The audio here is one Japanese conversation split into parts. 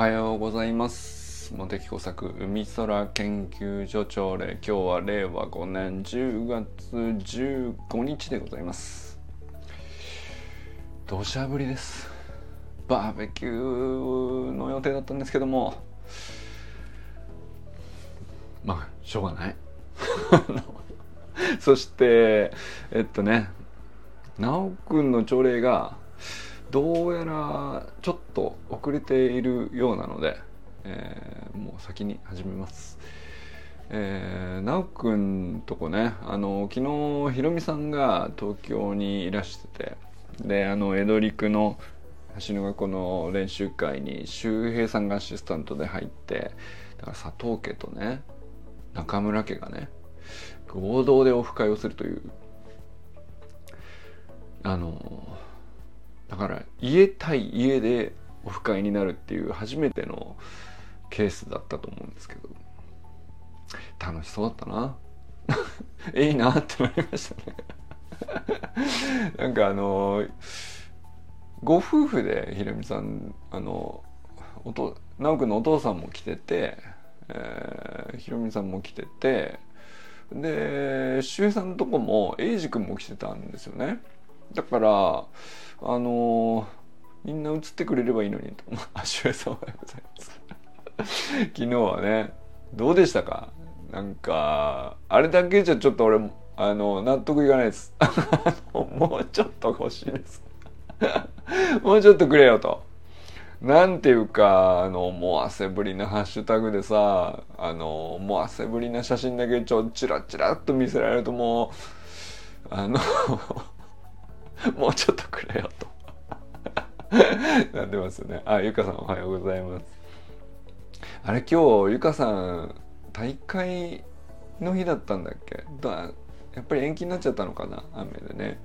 はようございます。茂木工作海空研究所朝礼今日は令和5年10月15日でございます。土砂降りです。バーベキューの予定だったんですけども。まあしょうがない。そしてえっとね修くんの朝礼がどうやらちょっと遅れているようなので、えー、もう先に始めます。えー、直くんとこねあの昨日ひろみさんが東京にいらしててであの江戸陸の橋の学校の練習会に周平さんがアシスタントで入ってだから佐藤家とね中村家がね合同でオフ会をするというあのだから家対家でオフ会になるっていう初めてのケースだったと思うんですけど。楽しそうだったな。いいなってなりましたね。なんかあのご夫婦でひろみさんあのおと直くんのお父さんも来てて、えー、ひろみさんも来ててで周平さんのとこも英二君も来てたんですよね。だからあのー、みんな映ってくれればいいのにと。あ、しゅえさんおはようございます。昨日はね、どうでしたか？なんか、あれだけじゃちょっと俺、あの、納得いかないです。もうちょっと欲しいです。もうちょっとくれよと。なんていうか、あの、もう汗ぶりなハッシュタグでさ、あの、もう汗ぶりな写真だけちょ、チラチラっと見せられるともう、あの もうちょっとくれよと。なってますよね。あゆかさんおはようございます。あれ今日ゆかさん大会の日だったんだっけ？やっぱり延期になっちゃったのかな？雨でね。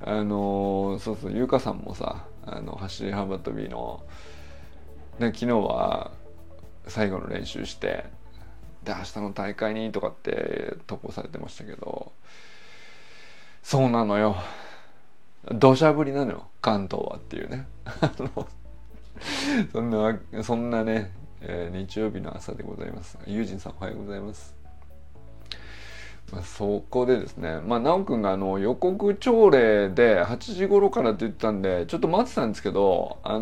あのそうそうゆかさんもさあの走り幅跳びの、ね、昨日は最後の練習してで明日の大会にとかって投稿されてましたけどそうなのよ。土砂降りなのよ関東はっていうね。そんなそんなね、えー、日曜日の朝でございます。ユージンさんおはようございます。まあ、そこでですね、まあ、直くんがあの予告朝礼で8時頃からって言ったんでちょっと待ってたんですけどあの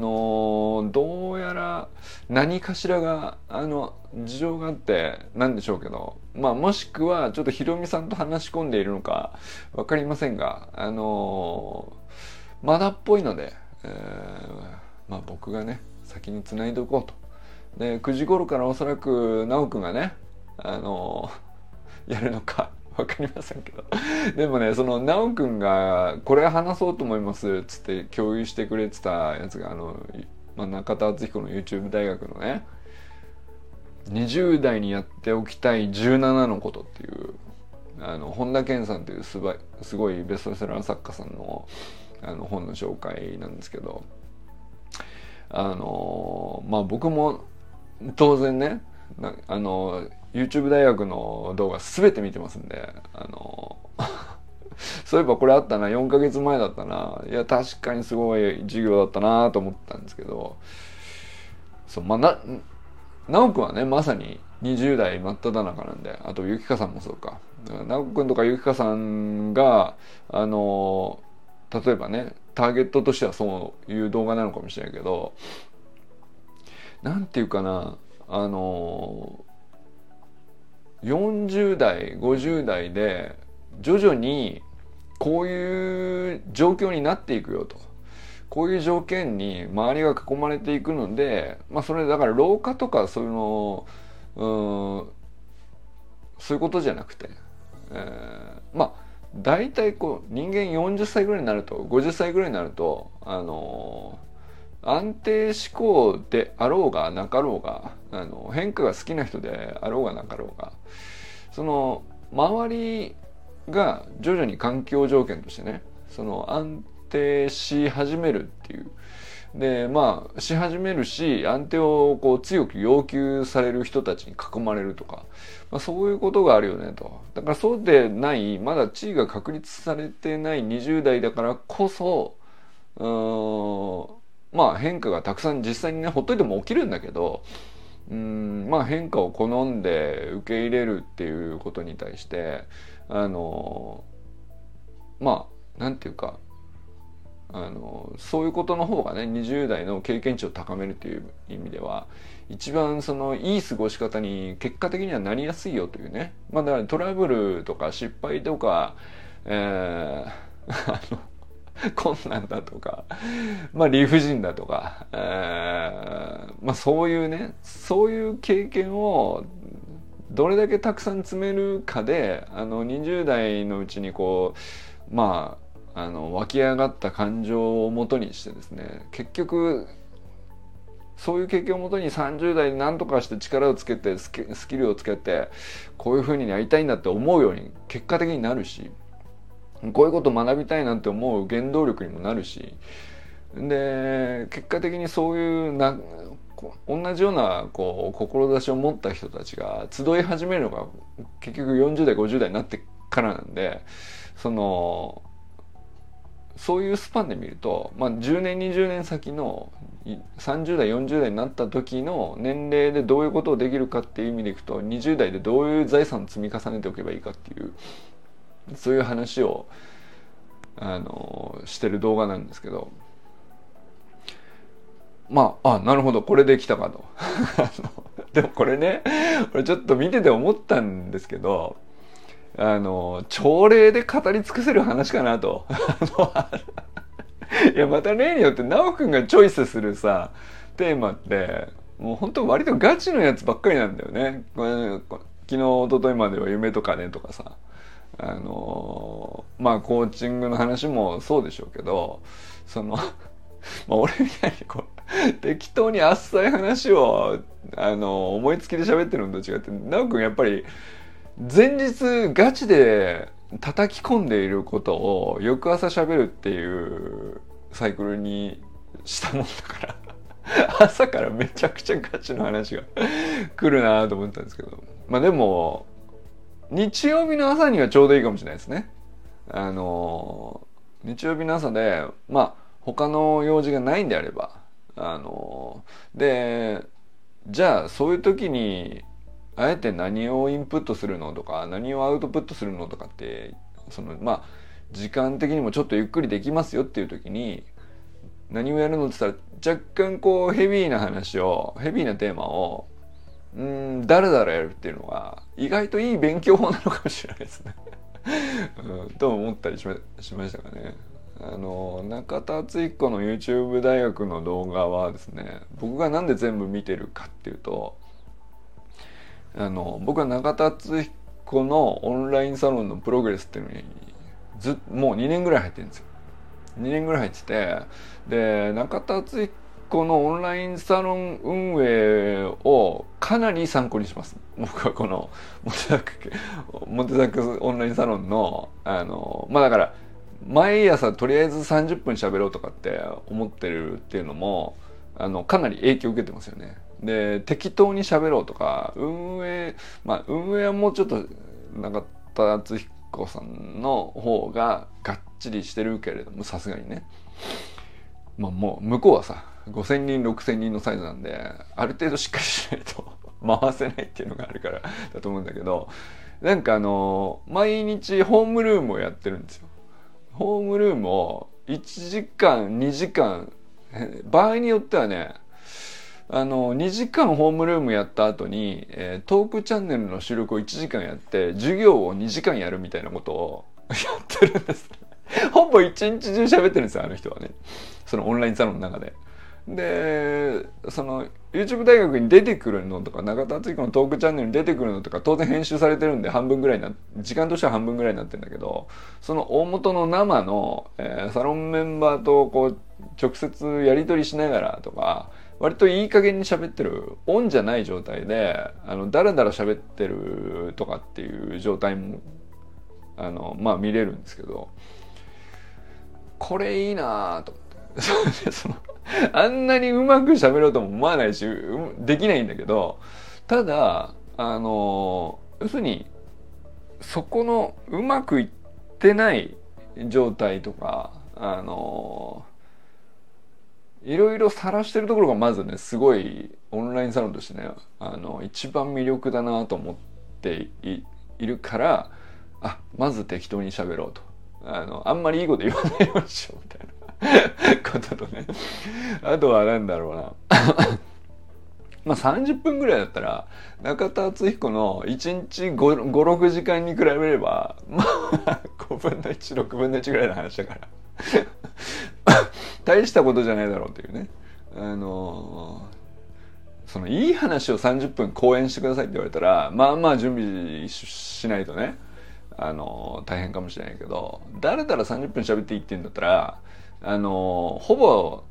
ー、どうやら何かしらがあの事情があってなんでしょうけど、まあ、もしくはちょっとひろみさんと話し込んでいるのか分かりませんがあのー、まだっぽいので、えー、まあ、僕がね先につないでおこうと。で9時頃からおそらく直くんがねあのやるのか 分かりませんけど。でもねその奈くんがこれ話そうと思いますっつって共有してくれてたやつがあの、まあ、中田敦彦の YouTube 大学のね20代にやっておきたい17のことっていうあの本田健さんというすばすごいベストセラー作家さんのあの本の紹介なんですけどあのまあ僕も当然ねあの YouTube 大学の動画全て見てますんであの そういえばこれあったな4ヶ月前だったな。いや確かにすごい授業だったなと思ったんですけどそうまあな直くんはねまさに20代真っ只中なんであとゆきかさんもそうか。直くんとかゆきかさんがあの例えばねターゲットとしてはそういう動画なのかもしれないけど何て言うかなあの40代50代で徐々にこういう状況になっていくよと。こういう条件に周りが囲まれていくのでまあそれだから老化とかそういうのうんそういうことじゃなくて、えー、まあ大体こう人間40歳ぐらいになると50歳ぐらいになるとあの安定志向であろうがなかろうがあの変化が好きな人であろうがなかろうがその周りが徐々に環境条件としてねその安定し始めるっていう。でまあし始めるし安定をこう強く要求される人たちに囲まれるとか、まあ、そういうことがあるよねと。だからそうでないまだ地位が確立されてない20代だからこそうんまあ変化がたくさん実際にねほっといても起きるんだけどうんまあ変化を好んで受け入れるっていうことに対してあのまあなんていうかあのそういうことの方がね20代の経験値を高めるという意味では一番そのいい過ごし方に結果的にはなりやすいよというね。まあだからトラブルとか失敗とか、えー、あの 困難だとか、まあ理不尽だとか、えー、まあそういうね、そういう経験をどれだけたくさん詰めるかで、あの20代のうちにこう、まあ、あの湧き上がった感情をもとにしてですね、結局、そういう経験をもとに30代に何とかして力をつけてスキルをつけてこういうふうにやりたいんだって思うように結果的になるしこういうこと学びたいなんて思う原動力にもなるし。で結果的にそういうな同じようなこう志を持った人たちが集い始めるのが結局40代50代になってからなんでそのそういうスパンで見ると、まあ、10年20年先の30代40代になった時の年齢でどういうことをできるかっていう意味でいくと20代でどういう財産を積み重ねておけばいいかっていうそういう話をあのしてる動画なんですけど。まああなるほどこれできたかと。でもこれね俺ちょっと見てて思ったんですけどあの朝礼で語り尽くせる話かなと。いやまた例によって奈くんがチョイスするさテーマってもう本当割とガチのやつばっかりなんだよね。昨日一昨日までは夢とかねとかさ。あのまあコーチングの話もそうでしょうけどその まあ俺みたいにこう適当にあっさい話をあの思いつきで喋ってるのと違って奈くんやっぱり前日ガチで叩き込んでいることを翌朝喋るっていうサイクルにしたもんだから 朝からめちゃくちゃガチの話が来るなと思ったんですけど。まあでも日曜日の朝にはちょうどいいかもしれないですね。あの日曜日の朝でまあ他の用事がないんであればあのでじゃあそういう時にあえて何をインプットするのとか何をアウトプットするのとかってそのまあ時間的にもちょっとゆっくりできますよっていう時に何をやるのって言ったら若干こうヘビーな話をヘビーなテーマをうんだらだらやるっていうのは意外といい勉強法なのかもしれないですねうん、と思ったりしましましたかね。あの中田敦彦の YouTube 大学の動画はですね僕が何で全部見てるかっていうとあの僕は中田敦彦のオンラインサロンのプログレスっていうのにずもう2年ぐらい入ってるんですよ。2年ぐらい入っててで中田敦彦このオンラインサロン運営をかなり参考にします。僕はこのモテザク、モテザクオンラインサロンの、あの、まあだから、毎朝とりあえず30分喋ろうとかって思ってるっていうのも、あの、かなり影響受けてますよね。で、適当に喋ろうとか、運営、まあ運営はもうちょっと、中田敦彦さんの方ががっちりしてるけれども、さすがにね。まあもう向こうはさ、5,000人6,000人のサイズなんである程度しっかりしないと 回せないっていうのがあるからだと思うんだけどなんかあの毎日ホームルームをやってるんですよ。ホームルームを1時間2時間場合によってはねあの2時間ホームルームやった後に、えー、トークチャンネルの収録を1時間やって授業を2時間やるみたいなことを やってるんです。ほぼ一日中喋ってるんですよあの人はねそのオンラインサロンの中で。でその YouTube 大学に出てくるのとか永田敦彦のトークチャンネルに出てくるのとか当然編集されてるんで半分ぐらいな時間としては半分ぐらいになってるんだけどその大元の生の、えー、サロンメンバーとこう直接やり取りしながらとか割といい加減に喋ってるオンじゃない状態であのだらだら喋ってるとかっていう状態もあのまあ見れるんですけどこれいいなと思って。その あんなにうまく喋ろうとも思わないし、できないんだけど、ただ、あの、要するに、そこのうまくいってない状態とか、あの、いろいろ晒してるところがまずねすごいオンラインサロンとしてねあの一番魅力だなと思っているからあまず適当に喋ろうと。あのあんまりいいこと言わないようにしようみたいな。こととね。あとは何だろうな。まあ30分ぐらいだったら中田敦彦の1日56時間に比べれば まあ5分の16分の1ぐらいの話だから。大したことじゃないだろうっていうね。あのそのいい話を30分講演してくださいって言われたらまあまあ準備しないとねあの大変かもしれないけど誰だら30分喋っていいって言うんだったらあのほぼ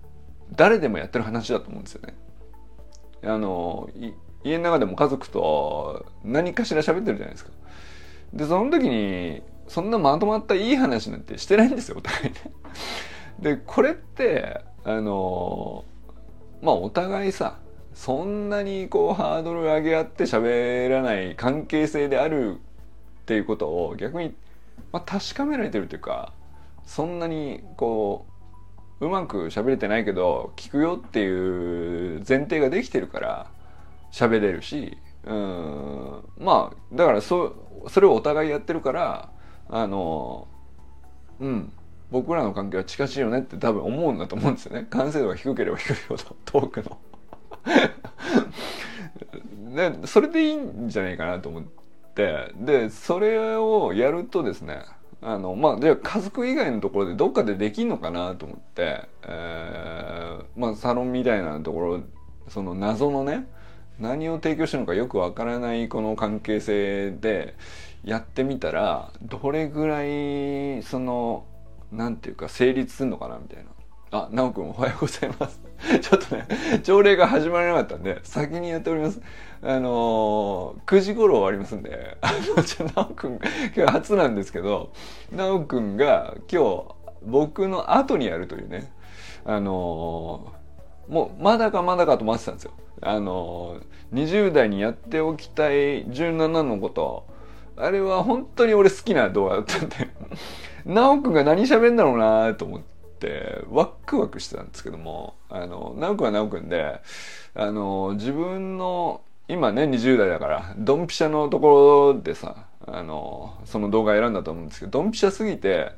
誰でもやってる話だと思うんですよね。あの家の中でも家族と何かしら喋ってるじゃないですか。でその時にそんなまとまったいい話なんてしてないんですよお互いね。でこれってあのまあお互いさそんなにこうハードル上げ合って喋らない関係性であるっていうことを逆に、まあ、確かめられてるというかそんなにこううまく喋れてないけど聞くよっていう前提ができてるから喋れるしうん。まあだからそそれをお互いやってるからあのうん。僕らの関係は近しいよねって多分思うんだと思うんですよね。完成度が低ければ低いほどトークの。でそれでいいんじゃないかなと思って。でそれをやるとですねあのまあじゃあ家族以外のところでどっかでできんのかなと思って、えー、まあサロンみたいなところその謎のね何を提供してるのかよくわからないこの関係性でやってみたらどれぐらいそのなんていうか成立するのかなみたいな。あ、なおくんおはようございます。ちょっとね、朝礼が始まらなかったんで、先にやっております。あのー、9時頃終わりますんで、あの、じゃなおくん、今日初なんですけど、なおくんが今日、僕の後にやるというね、あのー、もう、まだかまだかと待ってたんですよ。あのー、20代にやっておきたい17のこと、あれは本当に俺好きな動画だったんでなおくんが何喋んだろうなと思ってワクワクしてたんですけどもあのなおくんはなおくんであの自分の今ね20代だからドンピシャのところでさあのその動画選んだと思うんですけどドンピシャすぎて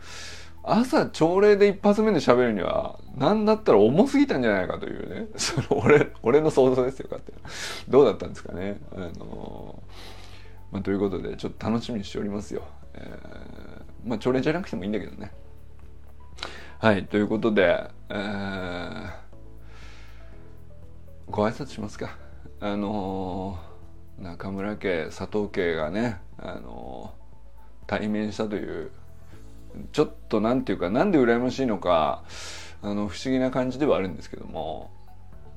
朝朝礼で一発目で喋るには何だったら重すぎたんじゃないかというね その俺俺の想像ですよかってどうだったんですかねあの、まあ、ということでちょっと楽しみにしておりますよ、えーまあ朝礼じゃなくてもいいんだけどね。はいということで、えー、ご挨拶しますか。あのー、中村家佐藤家がね、あのー、対面したというちょっとなんていうかなんで羨ましいのかあの不思議な感じではあるんですけども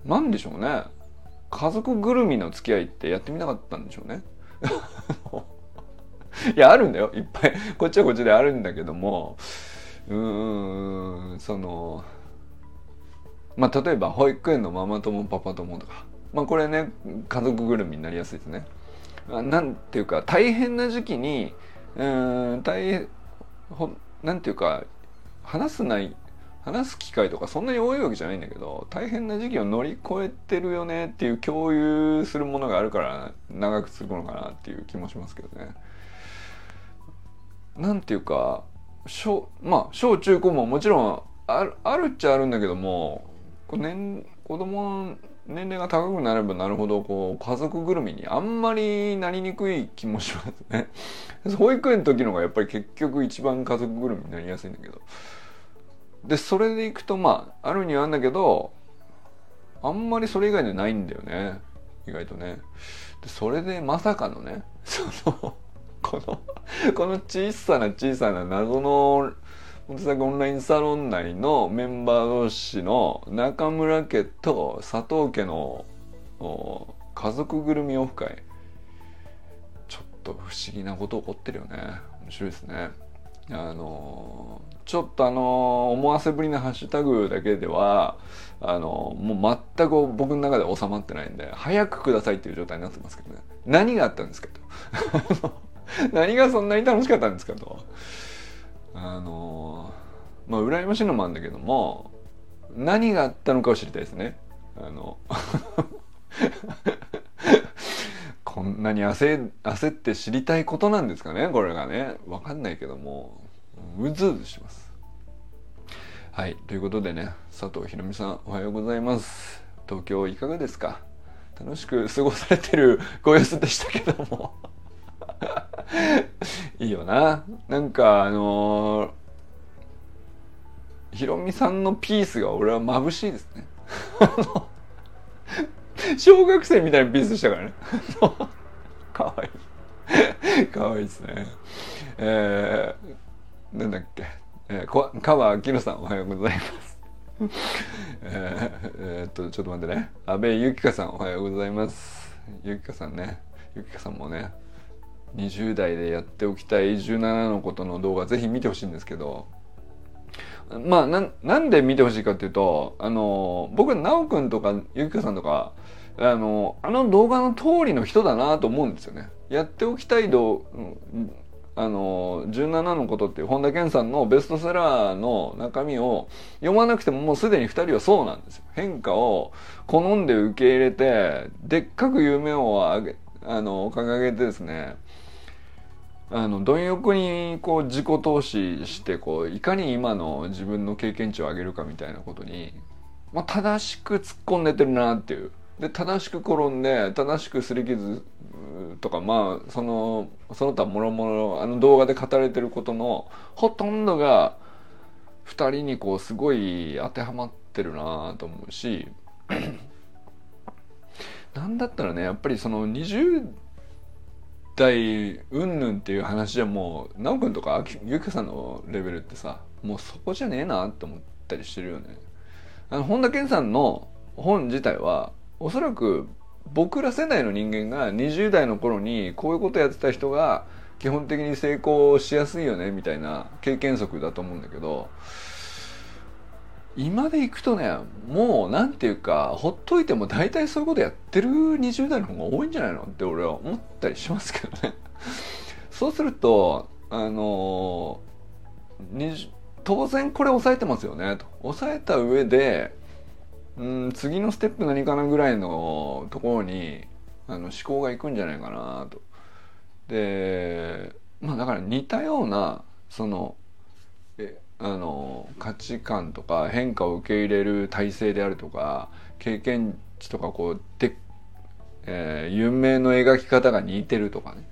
なんでしょうね。家族ぐるみの付き合いってやってみたかったんでしょうね。いやあるんだよ。いっぱい。こっちはこっちであるんだけどもうーんそのまあ例えば保育園のママ友パパ友とかまあこれね家族ぐるみになりやすいですね。なんていうか大変な時期にうん大変なんていうか話すない話す機会とかそんなに多いわけじゃないんだけど大変な時期を乗り越えてるよねっていう共有するものがあるから長く続くのかなっていう気もしますけどね。なんていうか小まあ小中高ももちろんあるあるっちゃあるんだけども年子供の年齢が高くなればなるほどこう家族ぐるみにあんまりなりにくい気もしますね。保育園の時のがやっぱり結局一番家族ぐるみになりやすいんだけど。でそれでいくとまああるにはあるんだけどあんまりそれ以外でないんだよね意外とね。でそれでまさかのねそのこの この小さな小さな謎の本作オンラインサロン内のメンバー同士の中村家と佐藤家の家族ぐるみオフ会。ちょっと不思議なこと起こってるよね。面白いですね。あのちょっとあの思わせぶりなハッシュタグだけではあのもう全く僕の中で収まってないんで早くくださいっていう状態になってますけどね。何があったんですかと。何がそんなに楽しかったんですかと。あのまあ羨ましいのもあるんだけども何があったのかを知りたいですね。あの こんなに焦焦って知りたいことなんですかね？これがね。分かんないけどもうずうずします。はい。ということでね佐藤ひろみさんおはようございます。東京いかがですか？楽しく過ごされてるご様子でしたけども。いいよな。なんかあのー、ひろみさんのピースが俺は眩しいですね。小学生みたいなピースでしたからね。かわいい。かわいいですね。えー、なんだっけ、えー、川明さんおはようございます。えー、えー、っとちょっと待ってね。安倍ゆきかさんおはようございます。ゆきかさんね。ゆきかさんもね20代でやっておきたい17のことの動画ぜひ見てほしいんですけどまあななんで見てほしいかっていうとあの僕なおくんとかゆきかさんとかあのあの動画の通りの人だなと思うんですよね。やっておきたい動あの17のことっていう本田健さんのベストセラーの中身を読まなくてももうすでに2人はそうなんですよ。変化を好んで受け入れてでっかく夢をあげあの掲げてですねあの貪欲にこう自己投資してこういかに今の自分の経験値を上げるかみたいなことに、まあ、正しく突っ込んでてるなっていう。で正しく転んで正しく擦り傷とかまあそのその他もろもろあの動画で語られてることのほとんどが2人にこうすごい当てはまってるなと思うし なんだったらねやっぱりその20代うんぬんっていう話じゃもう奈くんとかゆきさんのレベルってさもうそこじゃねえなって思ったりしてるよね。あの本田健さんの本自体はおそらく僕ら世代の人間が20代の頃にこういうことやってた人が基本的に成功しやすいよねみたいな経験則だと思うんだけど今でいくとねもう何て言うかほっといても大体そういうことやってる20代の方が多いんじゃないのって俺は思ったりしますけどね。そうするとあの当然これ抑えてますよね。と。抑えた上でうん次のステップ何かなぐらいのところにあの思考がいくんじゃないかな。と。でまあだから似たようなそのあの価値観とか変化を受け入れる体制であるとか経験値とかこうで、えー、運命の描き方が似てるとかね。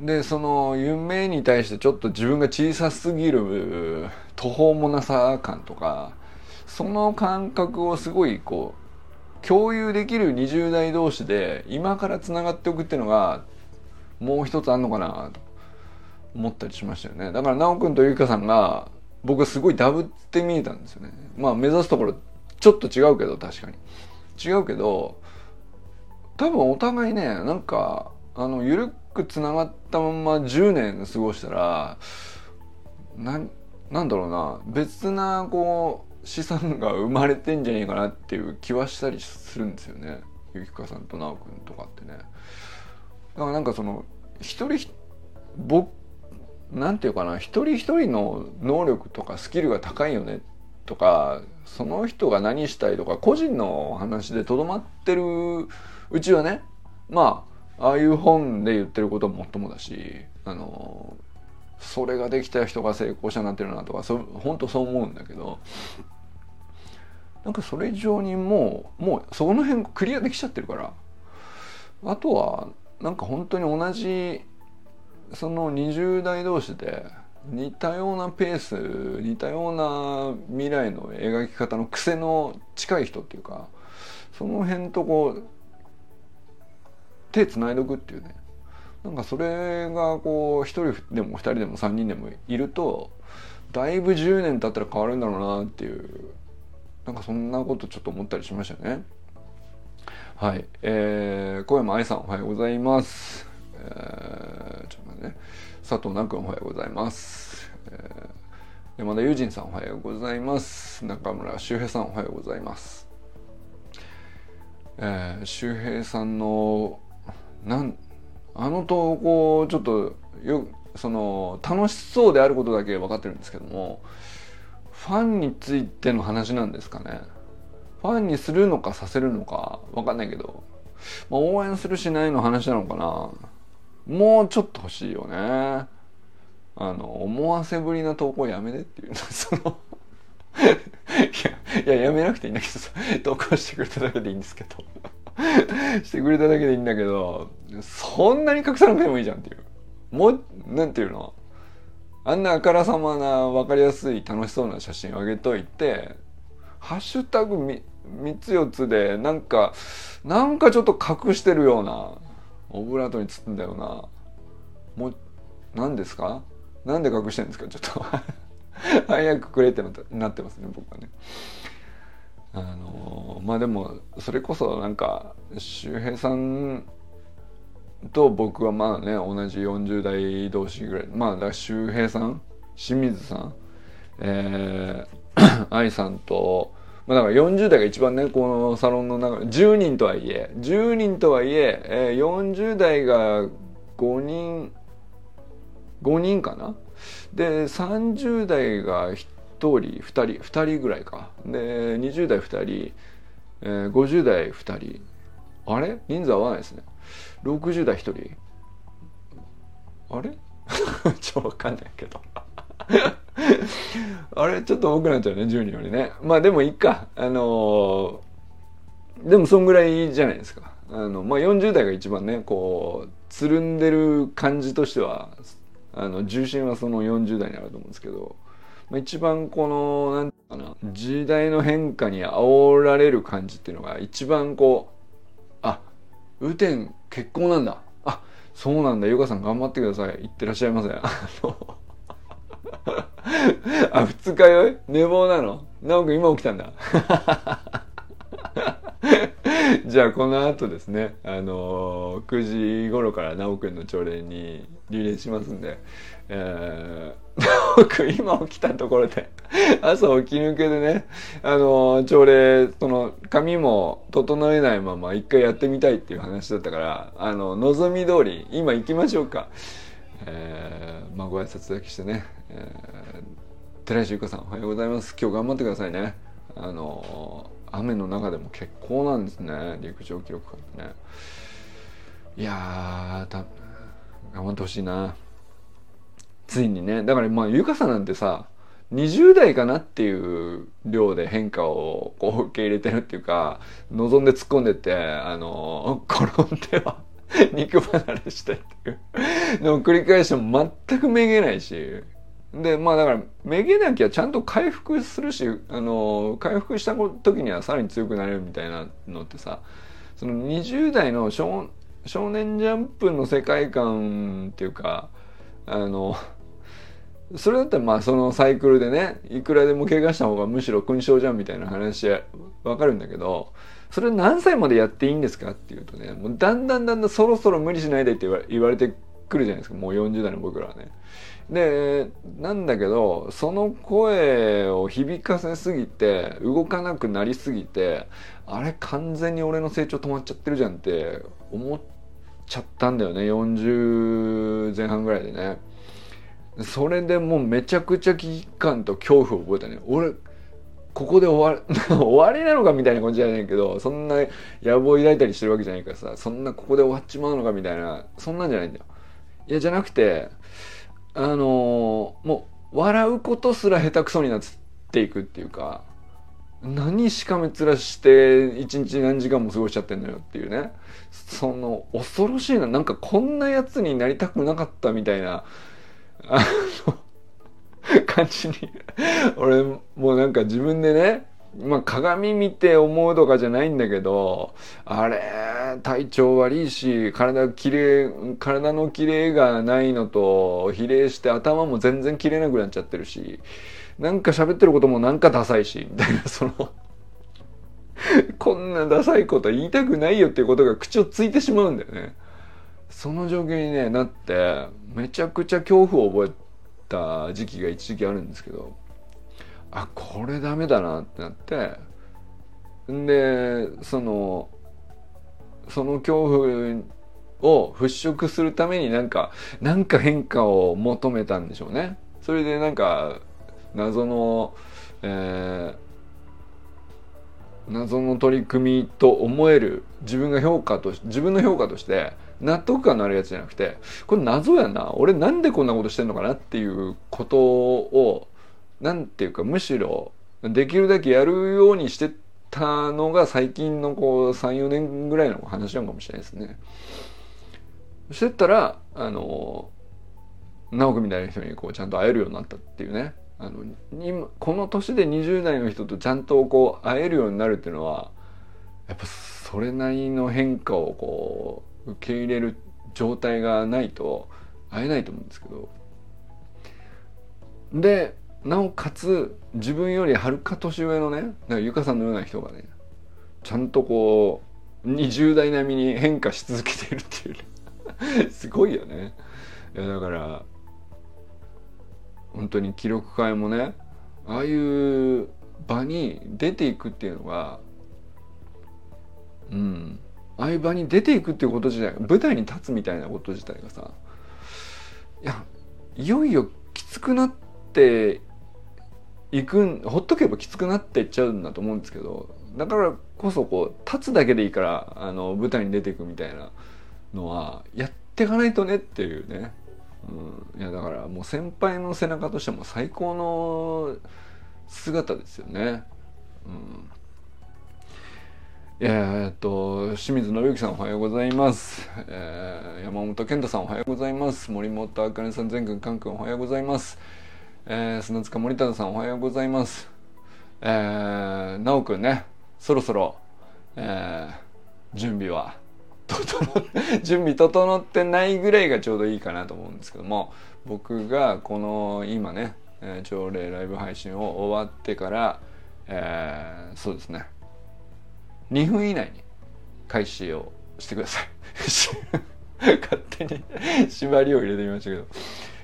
でその夢に対してちょっと自分が小さすぎる途方もなさ感とかその感覚をすごいこう共有できる20代同士で今からつながっておくっていうのがもう一つあんのかなと思ったりしましたよね。だから奈くんとゆきかさんが僕すごいダブって見えたんですよね。まあ目指すところちょっと違うけど確かに。違うけど多分お互いねなんかあの緩くつながったまま10年過ごしたらななんだろうな。別なこう資産が生まれてんじゃねえかなっていう気はしたりするんですよね。ゆきかさんと直くんとかってね。だからなんかその一人僕なんていうかな一人一人の能力とかスキルが高いよねとかその人が何したいとか個人の話でとどまってるうちはねまあああいう本で言ってることももっともだしあのそれができた人が成功者になってるなとかそ本当そう思うんだけどなんかそれ以上にもうもうその辺クリアできちゃってるからあとはなんか本当に同じその20代同士で似たようなペース似たような未来の描き方の癖の近い人っていうかその辺とこう手つないどくっていうねなんかそれがこう1人でも2人でも3人でもいるとだいぶ10年経ったら変わるんだろうなっていうなんかそんなことちょっと思ったりしましたね。はい。えー、小山愛さんおはようございます。えー、ちょっと待ってね。佐藤南君おはようございます。えー、山田友人さんおはようございます。中村修平さんおはようございます。えー、周平さんの、なん、あの投稿ちょっとよその楽しそうであることだけ分かってるんですけどもファンについての話なんですかねファンにするのかさせるのかわかんないけど、まあ、応援するしないの話なのかなもうちょっと欲しいよね。あの思わせぶりな投稿やめてっていう。その いやいややめなくていいんだけどさ投稿してくれただけでいいんですけど。してくれただけでいいんだけどそんなに隠さなくてもいいじゃんっていう。もうなんていうの？あんなあからさまな分かりやすい楽しそうな写真を上げといてハッシュタグ3つ4つでなんかなんかちょっと隠してるようなオブラートに包んだような。もう何ですか？なんで隠してるんですか？ちょっと。早くくれってなってますね僕はね。あのまあでもそれこそなんか周平さんと僕はまあね同じ40代同士ぐらい。まあだから周平さん清水さんえー、愛さんとまあ、だから40代が一番ねこのサロンの中10人とはいえ10人とはいええー、40代が5人5人かな？で30代が1人2人2人ぐらいか。で20代2人、えー、50代2人。あれ？人数合わないですね。60代1人。あれ？ちょっと分かんないけど。あれちょっと多くなっちゃうね10人よりね。まあでもいいか。あのー、でもそんぐらいじゃないですか。あのまあ40代が一番ねこうつるんでる感じとしてはあの重心はその40代にあると思うんですけど、まあ、一番このなんていうかな時代の変化に煽られる感じっていうのが一番こうあ雨天結婚なんだ。あそうなんだ。ゆかさん頑張ってください。いってらっしゃいませ。あの あ二日酔い？寝坊なの？直くん今起きたんだ。じゃあこの後ですねあのー、9時頃から直くんの朝礼にリレーしますんで、えー、直くん今起きたところで朝起き抜けでねあのー、朝礼その髪も整えないまま一回やってみたいっていう話だったからあの望み通り今行きましょうか。えー、まあご挨拶だけしてね、えー、寺石ゆかさんおはようございます。今日頑張ってくださいね。あの雨の中でも結構なんですね。陸上記録からね。いやー頑張ってほしいな。ついにね。だからまあゆかさんなんてさ20代かなっていう量で変化をこう受け入れてるっていうか望んで突っ込んでってあの転んでは 肉離れしてっていうのを繰り返しても全くめげないし。でまあだからめげなきゃちゃんと回復するしあの回復した時にはさらに強くなれるみたいなのってさその20代の少少年ジャンプの世界観っていうかあのそれだったらまあそのサイクルでねいくらでも怪我した方がむしろ勲章じゃんみたいな話わかるんだけどそれ何歳までやっていいんですかっていうとねもうだんだんだんだんそろそろ無理しないでって言われてくるじゃないですかもう40代の僕らはね。でなんだけどその声を響かせすぎて動かなくなりすぎてあれ完全に俺の成長止まっちゃってるじゃんって思っちゃったんだよね40前半ぐらいでね。それでもうめちゃくちゃ危機感と恐怖を覚えたね。俺ここで終わ 終わりなのかみたいな感じじゃないけどそんな野望抱いたりしてるわけじゃないからさそんなここで終わっちまうのかみたいなそんなんじゃないんだよ。いやじゃなくてあのー、もう笑うことすら下手くそになっていくっていうか何しかめ面して一日何時間も過ごしちゃってんのよっていうねその恐ろしいななんかこんなやつになりたくなかったみたいなあの 感じに俺もうなんか自分でねまあ鏡見て思うとかじゃないんだけどあれ体調悪いし体きれい体のキレがないのと比例して頭も全然切れなくなっちゃってるしなんか喋ってることもなんかダサいしみたいなそのこんなダサいこと言いたくないよっていうことが口をついてしまうんだよね。その状況に、ね、なってめちゃくちゃ恐怖を覚えた時期が一時期あるんですけどあこれダメだなってなってでそのその恐怖を払拭するためになんかなんか変化を求めたんでしょうね。それでなんか謎の、えー、謎の取り組みと思える自分が評価と自分の評価として納得感のあるやつじゃなくてこれ謎やな俺なんでこんなことしてんのかなっていうことをなんていうかむしろできるだけやるようにしてたのが最近のこう34年ぐらいの話なのかもしれないですね。してったらあの直くみたいな人にこうちゃんと会えるようになったっていうねあの今この年で20代の人とちゃんとこう会えるようになるっていうのはやっぱそれなりの変化をこう受け入れる状態がないと会えないと思うんですけど。でなおかつ自分よりはるか年上のねだからゆかさんのような人がねちゃんとこう20代並みに変化し続けてるっていう すごいよね。いやだから本当に記録会もねああいう場に出ていくっていうのがうん。ああいう場に出ていくっていうこと自体舞台に立つみたいなこと自体がさいやいよいよきつくなっていくんほっとけばきつくなっていっちゃうんだと思うんですけどだからこそこう立つだけでいいからあの舞台に出ていくみたいなのはやっていかないとねっていうね、うん、いやだからもう先輩の背中としても最高の姿ですよね。うん。えー、っと清水信之さんおはようございます、えー、山本健太さんおはようございます。森本あかねさん全くんかんくんおはようございます、えー、砂塚森田さんおはようございます。えー、直くんねそろそろ、えー、準備は 準備整ってないぐらいがちょうどいいかなと思うんですけども僕がこの今ね、朝礼ライブ配信を終わってから、えー、そうですね。2分以内に開始をしてください。勝手に縛りを入れてみましたけど、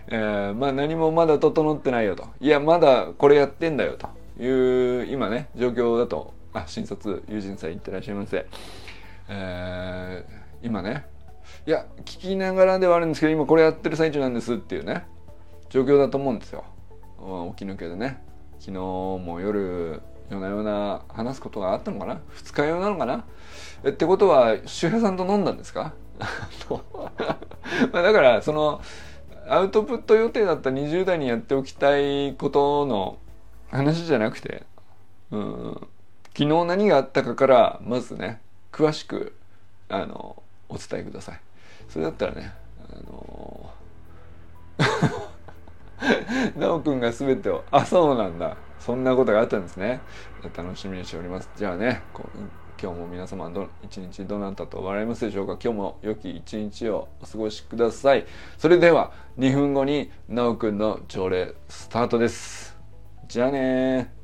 えー、まあ何もまだ整ってないよと。いやまだこれやってんだよと。いう今ね状況だとあ新卒友人さんいってらっしゃいませ、えー、今ね。いや聞きながらではあるんですけど今これやってる最中なんですっていうね状況だと思うんですよ。起き抜けでね。昨日も夜夜な夜な話すことがあったのかな？二日酔いなのかな？ってことは周平さんと飲んだんですか？まあだからそのアウトプット予定だった20代にやっておきたいことの話じゃなくて、うん、昨日何があったかからまずね詳しくあのお伝えください。それだったらねあの なおくんが全てを。あ、そうなんだ。そんなことがあったんですね。楽しみにしております。じゃあね、今日も皆様ど、一日どなたと笑いますでしょうか今日も良き一日をお過ごしください。それでは、2分後になおくんの朝礼スタートです。じゃあね